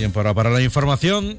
Tiempo ahora para la información.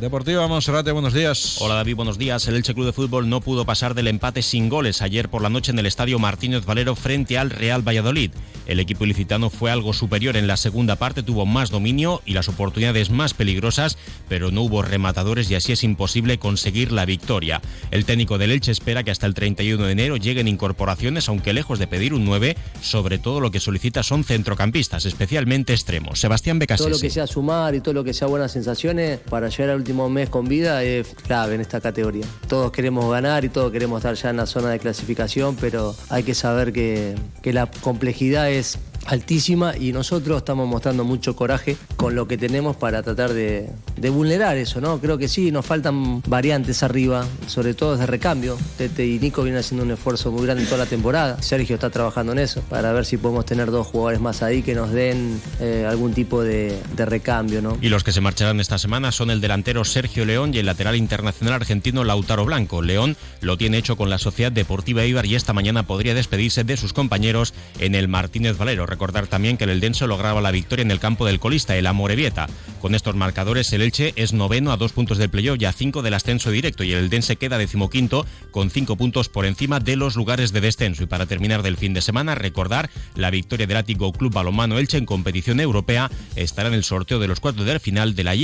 Deportiva Monserrate, buenos días. Hola David, buenos días. El Elche Club de Fútbol no pudo pasar del empate sin goles ayer por la noche en el estadio Martínez Valero frente al Real Valladolid. El equipo ilicitano fue algo superior en la segunda parte, tuvo más dominio y las oportunidades más peligrosas, pero no hubo rematadores y así es imposible conseguir la victoria. El técnico del Elche espera que hasta el 31 de enero lleguen incorporaciones, aunque lejos de pedir un 9, sobre todo lo que solicita son centrocampistas, especialmente extremos. Sebastián Becasese. Todo lo que sea sumar y todo lo que sea buenas sensaciones para llegar al último mes con vida es clave en esta categoría. Todos queremos ganar y todos queremos estar ya en la zona de clasificación, pero hay que saber que, que la complejidad es pues altísima y nosotros estamos mostrando mucho coraje con lo que tenemos para tratar de, de, vulnerar eso, ¿no? Creo que sí, nos faltan variantes arriba, sobre todo desde recambio. Tete y Nico vienen haciendo un esfuerzo muy grande toda la temporada. Sergio está trabajando en eso para ver si podemos tener dos jugadores más ahí que nos den eh, algún tipo de, de, recambio, ¿no? Y los que se marcharán esta semana son el delantero Sergio León y el lateral internacional argentino Lautaro Blanco. León lo tiene hecho con la Sociedad Deportiva Ibar y esta mañana podría despedirse de sus compañeros en el Martínez Valero. Recordar también que el Eldense lograba la victoria en el campo del colista, el Amorebieta. Con estos marcadores, el Elche es noveno a dos puntos del playoff y a cinco del ascenso directo y el Eldense queda decimoquinto con cinco puntos por encima de los lugares de descenso. Y para terminar del fin de semana, recordar la victoria del Ático Club Balomano Elche en competición europea estará en el sorteo de los cuartos del final de la